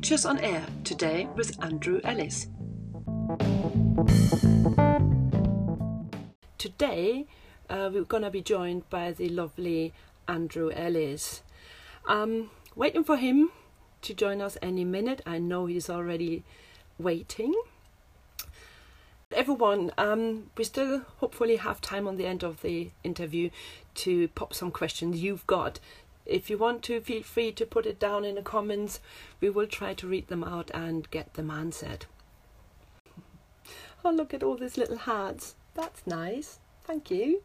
Pictures on Air today with Andrew Ellis. Today uh, we're going to be joined by the lovely Andrew Ellis. Um, waiting for him to join us any minute. I know he's already waiting. Everyone, um, we still hopefully have time on the end of the interview to pop some questions you've got. If you want to, feel free to put it down in the comments. We will try to read them out and get them answered. Oh, look at all these little hearts. That's nice. Thank you.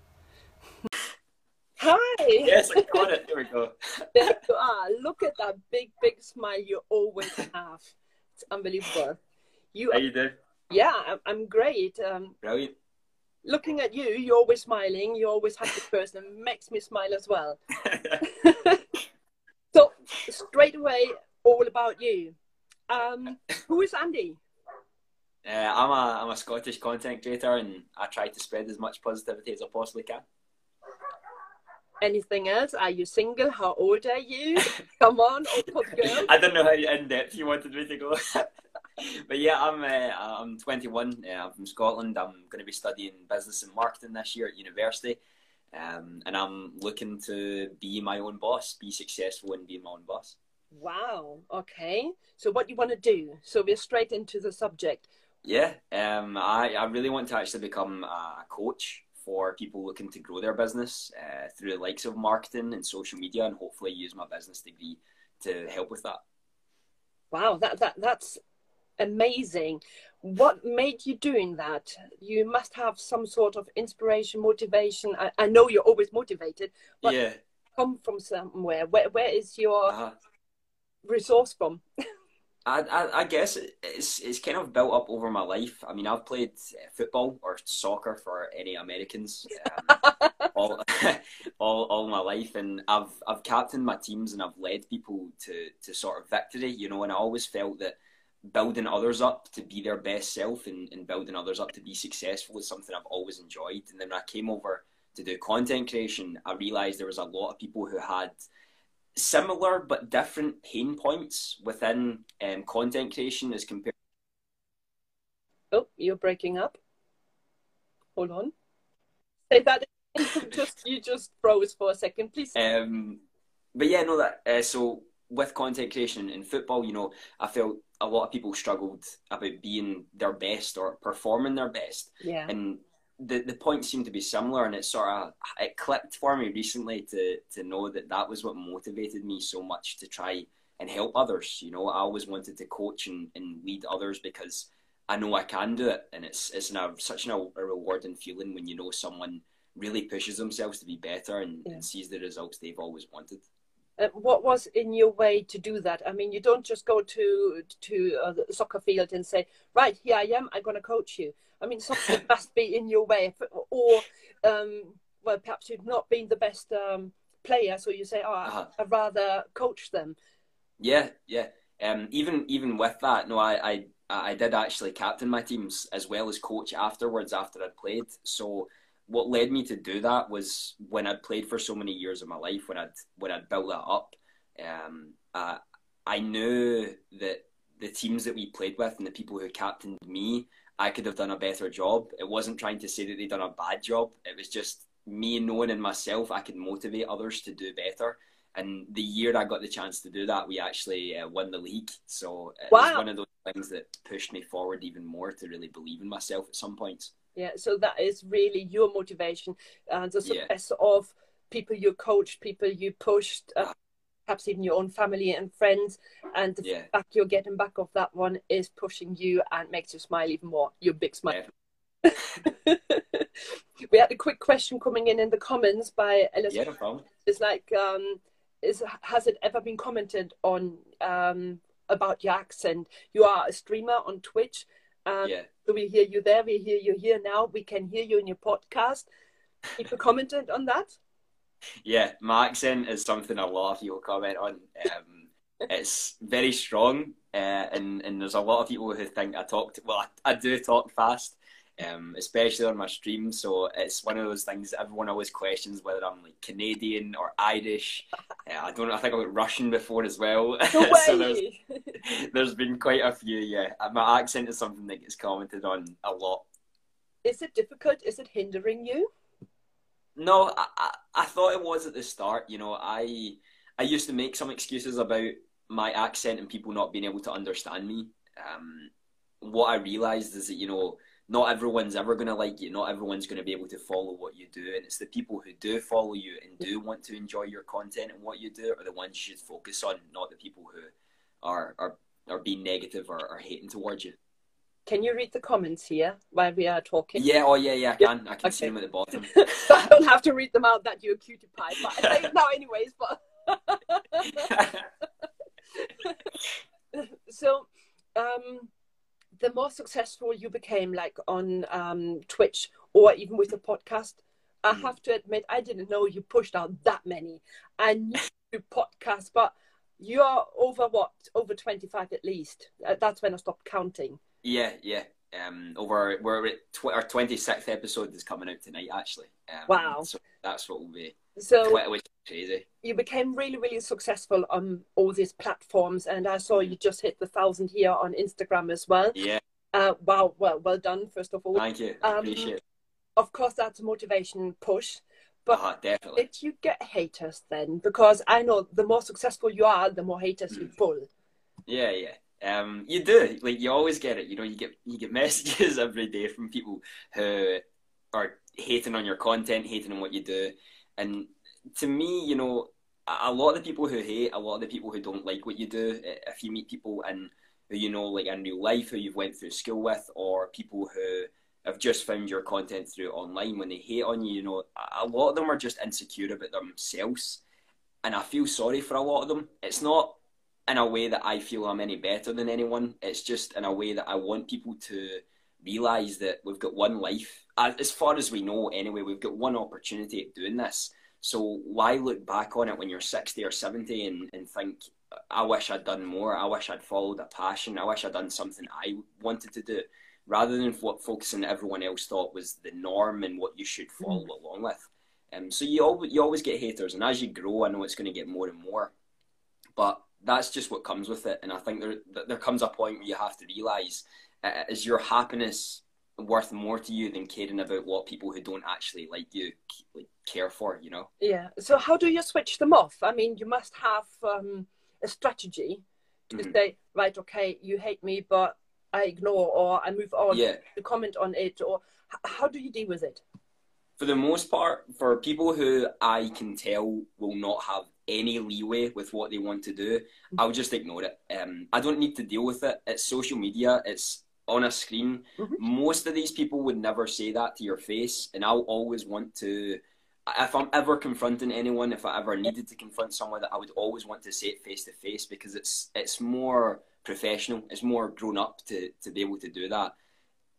Hi. Yes, I got it. There we go. there you are. Look at that big, big smile you always have. It's unbelievable. You. How you doing? Yeah, I'm great. Um, Brilliant. Looking at you, you're always smiling. You're always happy person. Makes me smile as well. so straight away, all about you. Um, who is Andy? Uh, I'm a I'm a Scottish content creator, and I try to spread as much positivity as I possibly can. Anything else? Are you single? How old are you? Come on, old girl. I don't know how in depth you wanted me to go. but yeah, I'm uh, I'm 21. Uh, I'm from Scotland. I'm going to be studying business and marketing this year at university, um, and I'm looking to be my own boss, be successful and be my own boss. Wow. Okay. So what do you want to do? So we're straight into the subject. Yeah. Um. I I really want to actually become a coach for people looking to grow their business uh, through the likes of marketing and social media, and hopefully use my business degree to help with that. Wow, that that that's amazing. What made you doing that? You must have some sort of inspiration, motivation. I, I know you're always motivated, but yeah. come from somewhere. Where where is your uh-huh. resource from? I, I, I guess it's it's kind of built up over my life. I mean, I've played football or soccer for any Americans um, all, all all my life, and I've I've captained my teams and I've led people to to sort of victory. You know, and I always felt that building others up to be their best self and, and building others up to be successful is something I've always enjoyed. And then when I came over to do content creation, I realized there was a lot of people who had similar but different pain points within um, content creation as compared. Oh, you're breaking up. Hold on. Say that. just you just froze for a second, please. Um, but yeah, no, that uh, so with content creation in football, you know, I felt a lot of people struggled about being their best or performing their best. Yeah. And the the points seem to be similar, and it sort of it clicked for me recently to to know that that was what motivated me so much to try and help others. You know, I always wanted to coach and, and lead others because I know I can do it, and it's it's an, such an, a rewarding feeling when you know someone really pushes themselves to be better and, yeah. and sees the results they've always wanted. Uh, what was in your way to do that? I mean, you don't just go to to uh, the soccer field and say, "Right, here I am. I'm going to coach you." I mean, something must be in your way, or um, well, perhaps you've not been the best um, player, so you say, "Oh, uh-huh. I'd rather coach them." Yeah, yeah. Um, even even with that, no, I, I I did actually captain my teams as well as coach afterwards after I'd played. So what led me to do that was when I'd played for so many years of my life, when I'd when I'd built that up, um, uh, I knew that the teams that we played with and the people who captained me, I could have done a better job. It wasn't trying to say that they'd done a bad job. It was just me knowing in myself I could motivate others to do better. And the year I got the chance to do that, we actually uh, won the league. So it wow. was one of those things that pushed me forward even more to really believe in myself at some points. Yeah, so that is really your motivation and the success yeah. of people you coached, people you pushed, uh, perhaps even your own family and friends, and the yeah. feedback you're getting back of that one is pushing you and makes you smile even more. Your big smile. Yeah. we had a quick question coming in in the comments by Elizabeth. Yeah, no. It's like, um, is has it ever been commented on um, about your accent? You are a streamer on Twitch. Um, yeah. So we hear you there, we hear you here now, we can hear you in your podcast. People commented on that? Yeah, my accent is something a lot of people comment on. Um, it's very strong, uh, and, and there's a lot of people who think I talk, well, I, I do talk fast. Um, especially on my stream. So it's one of those things everyone always questions whether I'm like Canadian or Irish. Uh, I don't know. I think I went Russian before as well. No so there's, There's been quite a few, yeah. My accent is something that gets commented on a lot. Is it difficult? Is it hindering you? No, I, I, I thought it was at the start. You know, I I used to make some excuses about my accent and people not being able to understand me. Um, what I realized is that you know not everyone's ever going to like you. Not everyone's going to be able to follow what you do, and it's the people who do follow you and do want to enjoy your content and what you do are the ones you should focus on, not the people who are are are being negative or, are hating towards you. Can you read the comments here while we are talking? Yeah, oh yeah, yeah, I can. I can okay. see them at the bottom. I don't have to read them out that you're a cutie pie, but I say now anyways. But so, um, the more successful you became, like on um, Twitch or even with the podcast, I mm. have to admit I didn't know you pushed out that many. I knew you podcast, but you are over what? Over twenty five at least. Uh, that's when I stopped counting. Yeah, yeah. Um, over we're at tw- our twenty sixth episode is coming out tonight. Actually. Um, wow. So that's what will be. So which is crazy. You became really, really successful on all these platforms, and I saw you just hit the thousand here on Instagram as well. Yeah. Uh, wow. Well, well done. First of all. Thank you. Um, Appreciate. It. Of course, that's a motivation push. But uh-huh, definitely. did you get haters then? Because I know the more successful you are, the more haters mm. you pull. Yeah, yeah. Um, you do. Like you always get it. You know, you get you get messages every day from people who are hating on your content, hating on what you do, and to me, you know, a lot of the people who hate, a lot of the people who don't like what you do, eh, if you meet people in who you know, like in real life, who you've went through school with, or people who have just found your content through online, when they hate on you, you know, a lot of them are just insecure about themselves, and I feel sorry for a lot of them. It's not in a way that I feel I'm any better than anyone. It's just in a way that I want people to realize that we've got one life. As far as we know, anyway, we've got one opportunity at doing this. So why look back on it when you're 60 or 70 and, and think, I wish I'd done more. I wish I'd followed a passion. I wish I'd done something I wanted to do, rather than what focusing everyone else thought was the norm and what you should follow mm. along with. Um, so you always you always get haters, and as you grow, I know it's going to get more and more. But that's just what comes with it. And I think there there comes a point where you have to realize uh, is your happiness worth more to you than caring about what people who don't actually like you like care for. You know? Yeah. So how do you switch them off? I mean, you must have um, a strategy to mm-hmm. say, right, okay, you hate me, but I ignore or I move on yeah. to comment on it, or how do you deal with it? For the most part, for people who I can tell will not have any leeway with what they want to do, mm-hmm. I'll just ignore it. Um, I don't need to deal with it. It's social media. It's on a screen. Mm-hmm. Most of these people would never say that to your face, and I'll always want to. If I'm ever confronting anyone, if I ever needed to confront someone, that I would always want to say it face to face because it's it's more professional. It's more grown up to to be able to do that.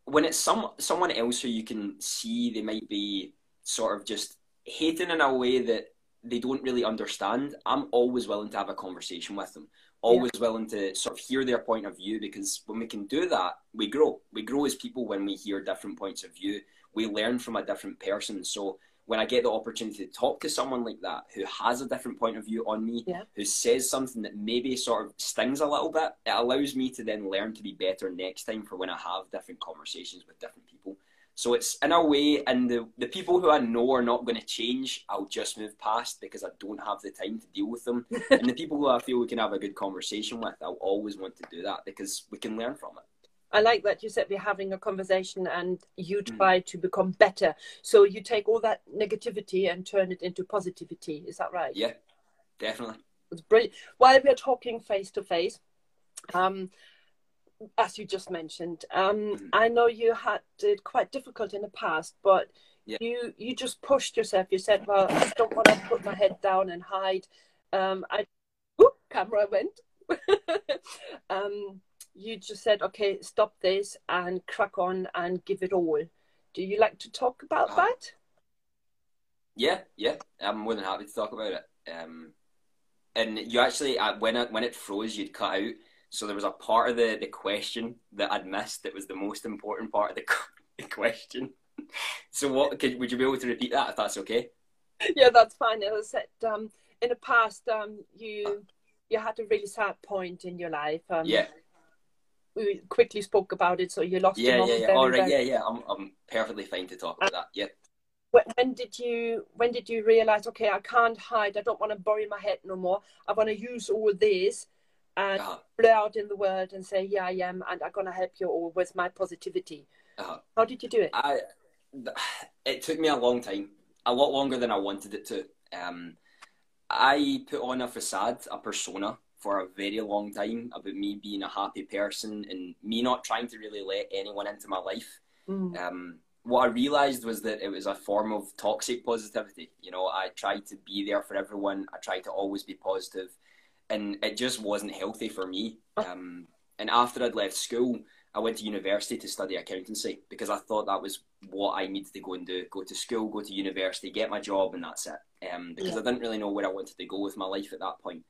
When it's some someone else who you can see, they might be sort of just hating in a way that they don't really understand, I'm always willing to have a conversation with them. Always yeah. willing to sort of hear their point of view because when we can do that, we grow. We grow as people when we hear different points of view. We learn from a different person. So when I get the opportunity to talk to someone like that who has a different point of view on me, yeah. who says something that maybe sort of stings a little bit, it allows me to then learn to be better next time for when I have different conversations with different people. So it's in a way, and the, the people who I know are not going to change, I'll just move past because I don't have the time to deal with them. and the people who I feel we can have a good conversation with, I'll always want to do that because we can learn from it. I like that you said we're having a conversation and you mm. try mm. to become better. So you take all that negativity and turn it into positivity. Is that right? Yeah, definitely. It's brilliant. While we're talking face to face, um, as you just mentioned, um, mm-hmm. I know you had it quite difficult in the past, but yeah. you you just pushed yourself. You said, "Well, I don't want to put my head down and hide." Um, I, whoop, camera went. um, you just said, "Okay, stop this and crack on and give it all." Do you like to talk about uh, that? Yeah, yeah, I'm more than happy to talk about it. Um, and you actually, uh, when it when it froze, you'd cut out so there was a part of the, the question that I'd missed that was the most important part of the, the question. So what could, would you be able to repeat that if that's okay? Yeah, that's fine. As I said, um, in the past, um, you you had a really sad point in your life. Um, yeah. We quickly spoke about it, so you lost. Yeah, yeah, yeah. All right, yeah, yeah. I'm, I'm perfectly fine to talk about that. Yeah. When, when did you when did you realize? Okay, I can't hide. I don't want to bury my head no more. I want to use all this and uh-huh. out in the world and say, "Yeah, I am," and I'm gonna help you all with my positivity. Uh-huh. How did you do it? I. It took me a long time, a lot longer than I wanted it to. Um, I put on a facade, a persona for a very long time about me being a happy person and me not trying to really let anyone into my life. Mm. Um, what I realized was that it was a form of toxic positivity. You know, I tried to be there for everyone. I tried to always be positive, and it just wasn't healthy for me. Oh. Um, and after I'd left school, I went to university to study accountancy because I thought that was what I needed to go and do. Go to school, go to university, get my job, and that's it. Um, because yeah. I didn't really know where I wanted to go with my life at that point.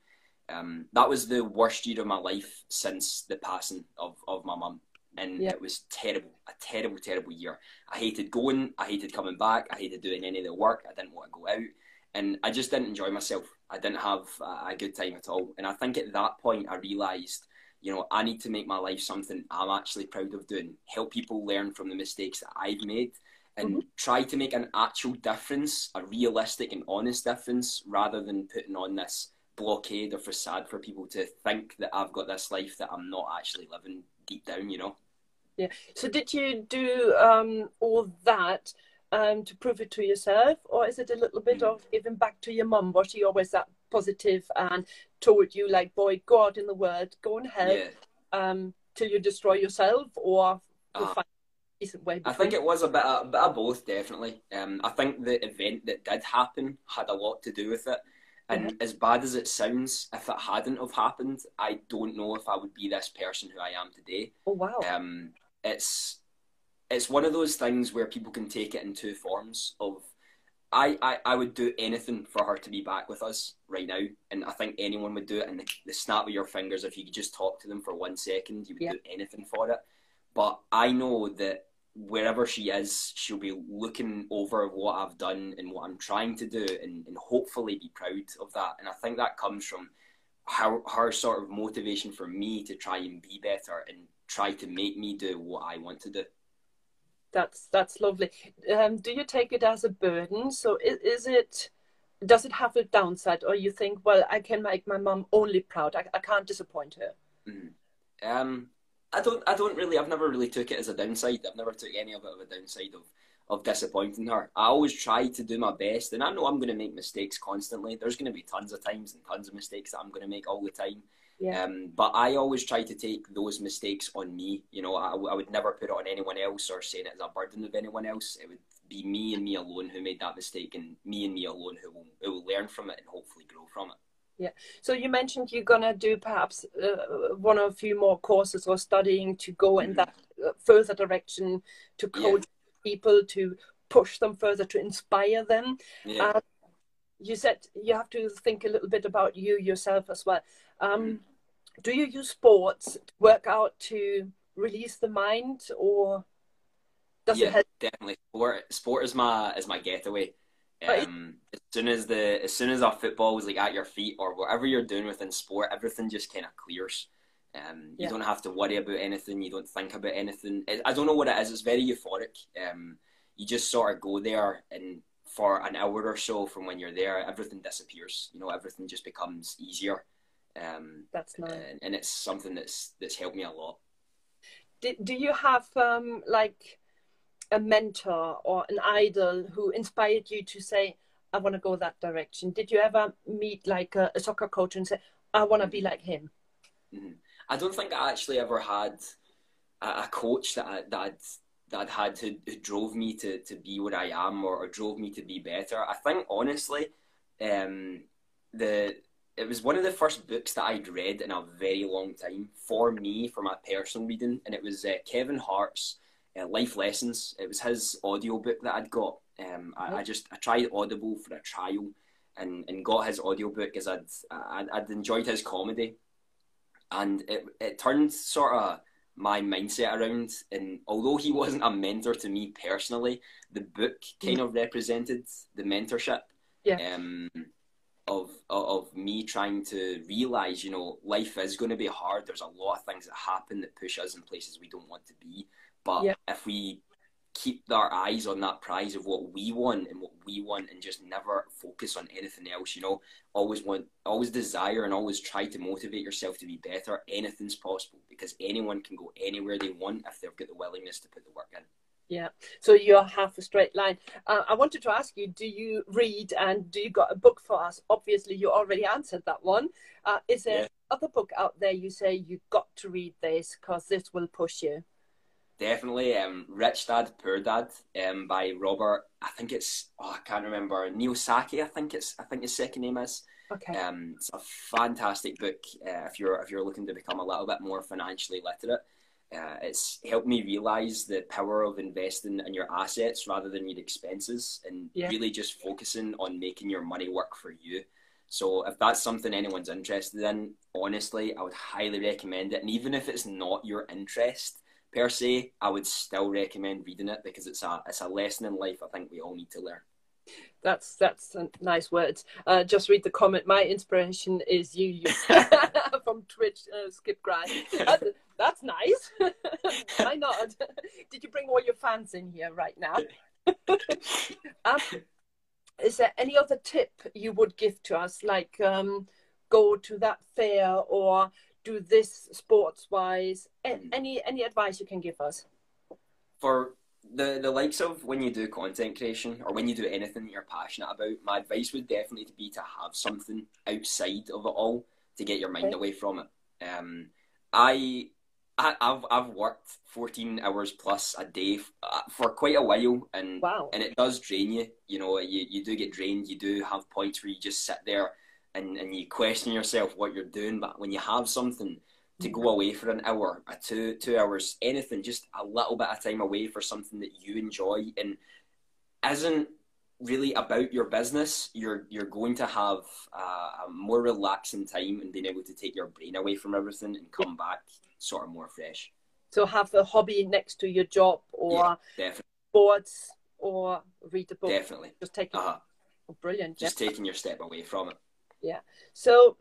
Um, that was the worst year of my life since the passing of, of my mum. And yeah. it was terrible, a terrible, terrible year. I hated going, I hated coming back, I hated doing any of the work, I didn't want to go out, and I just didn't enjoy myself. I didn't have a good time at all. And I think at that point I realised you know, I need to make my life something I'm actually proud of doing, help people learn from the mistakes that I've made, and mm-hmm. try to make an actual difference, a realistic and honest difference, rather than putting on this blockade or facade for people to think that I've got this life that I'm not actually living deep down, you know. Yeah. So did you do um, all that um, to prove it to yourself, or is it a little bit mm-hmm. of giving back to your mum? Was she always that positive and told you like, boy, go out in the world, go and help yeah. um, till you destroy yourself, or uh, find a decent way. I think it was a bit, a bit of both, definitely. Um, I think the event that did happen had a lot to do with it. And mm-hmm. as bad as it sounds, if it hadn't have happened, I don't know if I would be this person who I am today. Oh wow! Um, it's it's one of those things where people can take it in two forms of I, I, I would do anything for her to be back with us right now, and I think anyone would do it. And the, the snap of your fingers, if you could just talk to them for one second, you would yeah. do anything for it. But I know that wherever she is, she'll be looking over what I've done and what I'm trying to do, and, and hopefully be proud of that. And I think that comes from her, her sort of motivation for me to try and be better and try to make me do what I want to do that's that's lovely. Um, do you take it as a burden? So is, is, it does it have a downside, or you think, well, I can make my mom only proud. I, I can't disappoint her. Mm. Um, I don't. I don't really. I've never really took it as a downside. I've never took any of it as a downside of of disappointing her. I always try to do my best, and I know I'm going to make mistakes constantly. There's going to be tons of times and tons of mistakes that I'm going to make all the time. Yeah. Um, but I always try to take those mistakes on me. You know, I, I would never put it on anyone else or say it as a burden of anyone else. It would be me and me alone who made that mistake, and me and me alone who will, who will learn from it and hopefully grow from it. Yeah. So you mentioned you're gonna do perhaps uh, one or a few more courses or studying to go in mm-hmm. that uh, further direction to coach yeah. people to push them further to inspire them. Yeah. Uh, you said you have to think a little bit about you yourself as well. Um, do you use sports to work out to release the mind, or does yeah, it help? definitely. Sport, sport is my is my getaway. Um, as soon as the as soon as our football is like at your feet or whatever you're doing within sport, everything just kind of clears. Um, you yeah. don't have to worry about anything. You don't think about anything. I don't know what it is. It's very euphoric. Um, you just sort of go there and for an hour or so from when you're there, everything disappears. You know, everything just becomes easier. Um, that's nice, and, and, it's something that's that's helped me a lot. Do, do you have um, like a mentor or an idol who inspired you to say, "I want to go that direction"? Did you ever meet like a, a soccer coach and say, "I want to be like him"? Mm-hmm. I don't think I actually ever had a, a coach that I, that I'd that I'd had who, who drove me to, to be where I am or, or drove me to be better. I think honestly, um, the it was one of the first books that I'd read in a very long time for me for my personal reading, and it was uh, Kevin Hart's uh, Life Lessons. It was his audio book that I'd got. Um, I, I, just I tried Audible for a trial, and, and got his audio book as I'd, I'd I'd enjoyed his comedy, and it it turned sort of my mindset around. And although he wasn't a mentor to me personally, the book kind of represented the mentorship. Yeah. Um, of of me trying to realize, you know, life is going to be hard. There's a lot of things that happen that push us in places we don't want to be. But yeah. if we keep our eyes on that prize of what we want and what we want and just never focus on anything else you know? Always want always desire and always try to motivate yourself to be better. Anything's possible because anyone can go anywhere they want if they've got the willingness to put the work in. Yeah. So you're half a straight line. Uh, i wanted to ask you do you read and do you got a book for us? Obviously you already answered that one. Uh, is there yeah. other book out there you say you got to read this because this will push you definitely. Um, Rich Dad Poor Dad um, by Robert. I think it's oh, I can't remember Kiyosaki. I think it's I think his second name is. Okay. Um, it's a fantastic book uh, if you're if you're looking to become a little bit more financially literate. Uh, it's helped me realize the power of investing in your assets rather than your expenses and yeah. really just focusing on making your money work for you. So if that's something anyone's interested in, honestly, I would highly recommend it. And even if it's not your interest, per se, I would still recommend reading it because it's a it's a lesson in life I think we all need to learn. That's that's nice words. Uh, just read the comment. My inspiration is you, you from Twitch, uh, Skip Grind. That's, that's nice. Why not? Did you bring all your fans in here right now? um, is there any other tip you would give to us, like um, go to that fair or do this sports wise mm. any any advice you can give us for the the likes of when you do content creation or when you do anything that you're passionate about my advice would definitely be to have something outside of it all to get your mind okay. away from it um i I, have I've worked 14 hours plus a day uh, for quite a while, and wow. and it does drain you. You know, you, you do get drained. You do have points where you just sit there and, and you question yourself what you're doing. But when you have something to go away for an hour, a two two hours, anything, just a little bit of time away for something that you enjoy and isn't really about your business, you're you're going to have uh, a more relaxing time and being able to take your brain away from everything and come back sort of more fresh. So have a hobby next to your job or yeah, sports or read a book. Definitely. Just taking uh-huh. oh, brilliant. Just yeah. taking your step away from it yeah. So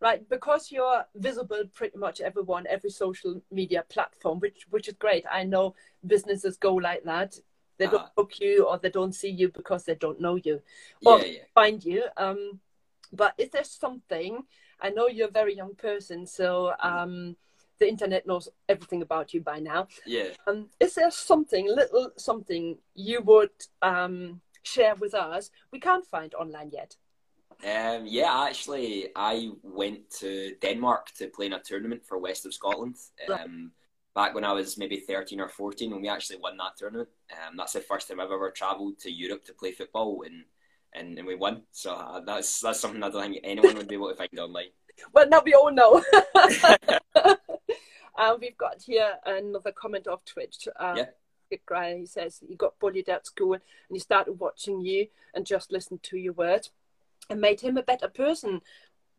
right because you're visible pretty much everyone every social media platform which which is great. I know businesses go like that. They don't uh, book you or they don't see you because they don't know you or yeah, yeah. find you. Um but is there something i know you're a very young person so mm. um the internet knows everything about you by now. Yeah. Um is there something little something you would um share with us we can't find online yet um, yeah, actually, I went to Denmark to play in a tournament for West of Scotland. Um, back when I was maybe 13 or 14, and we actually won that tournament. Um, that's the first time I've ever travelled to Europe to play football, and, and, and we won. So uh, that's that's something I don't think anyone would be able to find online. Well, now we all know. uh, we've got here another comment off Twitch. Uh, yeah. Guy, he says he got bullied at school and he started watching you and just listened to your words and made him a better person.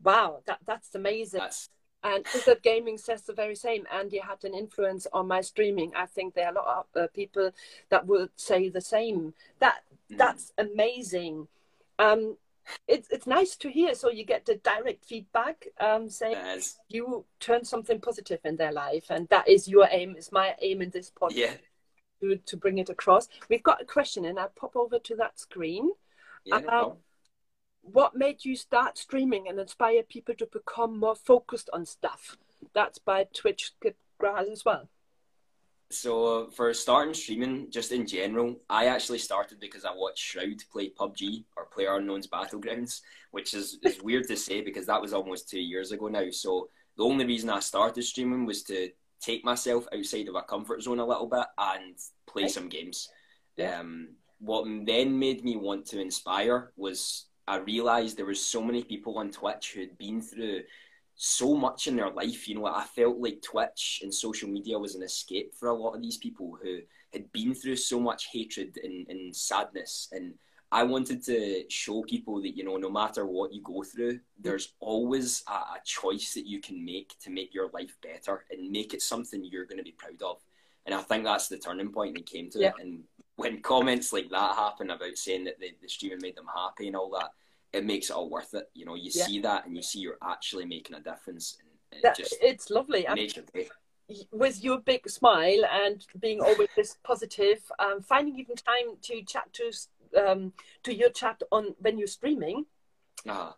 Wow, that that's amazing. That's... And that Gaming says the very same. Andy had an influence on my streaming. I think there are a lot of uh, people that would say the same. That mm. that's amazing. Um, it's it's nice to hear. So you get the direct feedback um, saying yes. you turn something positive in their life, and that is your aim. Is my aim in this podcast yeah. to to bring it across. We've got a question, and I pop over to that screen. Yeah, no um, what made you start streaming and inspire people to become more focused on stuff? That's by Twitch Grad as well. So for starting streaming, just in general, I actually started because I watched Shroud play PUBG or Player Unknown's Battlegrounds, which is, is weird to say because that was almost two years ago now. So the only reason I started streaming was to take myself outside of a comfort zone a little bit and play some games. Yeah. Um, what then made me want to inspire was I realised there was so many people on Twitch who'd been through so much in their life. You know, I felt like Twitch and social media was an escape for a lot of these people who had been through so much hatred and, and sadness. And I wanted to show people that, you know, no matter what you go through, there's always a, a choice that you can make to make your life better and make it something you're going to be proud of. And I think that's the turning point that came to yeah. it. And when comments like that happen about saying that the, the streaming made them happy and all that, it makes it all worth it. You know, you yeah. see that and you see you're actually making a difference. And that, just it's lovely. Makes your day with your big smile and being always this positive, um, finding even time to chat to um, to your chat on when you're streaming. Uh-huh.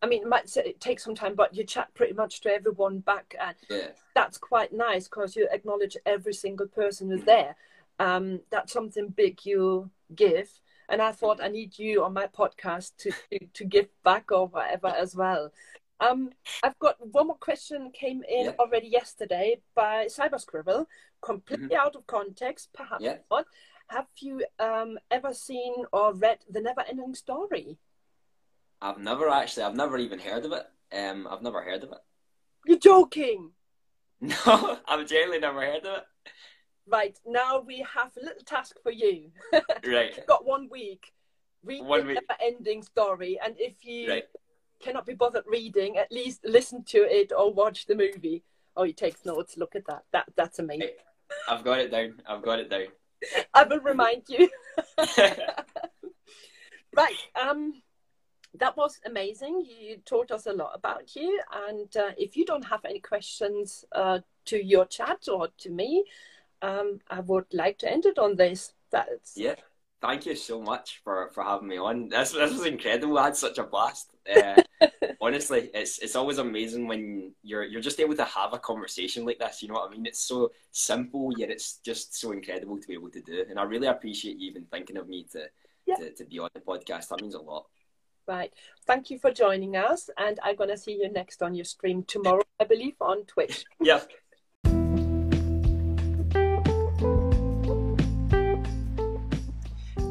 I mean, it might it take some time, but you chat pretty much to everyone back, and yeah. that's quite nice because you acknowledge every single person who's there. Um, that's something big you give, and I thought I need you on my podcast to to, to give back or whatever as well. Um, I've got one more question came in yeah. already yesterday by Cyber Scribble, completely mm-hmm. out of context, perhaps yeah. not. Have you um, ever seen or read The Never Ending Story? I've never actually, I've never even heard of it. Um, I've never heard of it. You're joking. No, I've genuinely never heard of it. Right, now we have a little task for you. right. You've got one week. Read one the week. never ending story. And if you right cannot be bothered reading, at least listen to it or watch the movie. Oh, he takes notes. Look at that. That that's amazing. I've got it down. I've got it down. I will remind you. right. Um, that was amazing. You taught us a lot about you. And uh, if you don't have any questions uh, to your chat or to me, um, I would like to end it on this. That's yeah thank you so much for, for having me on. This this was incredible. I had such a blast. Uh, honestly, it's it's always amazing when you're you're just able to have a conversation like this. You know what I mean? It's so simple, yet it's just so incredible to be able to do. And I really appreciate you even thinking of me to yeah. to, to be on the podcast. That means a lot. Right. Thank you for joining us, and I'm gonna see you next on your stream tomorrow, I believe, on Twitch. yeah.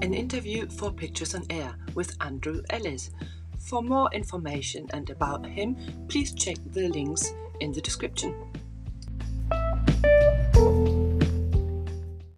An interview for Pictures on Air with Andrew Ellis. For more information and about him, please check the links in the description.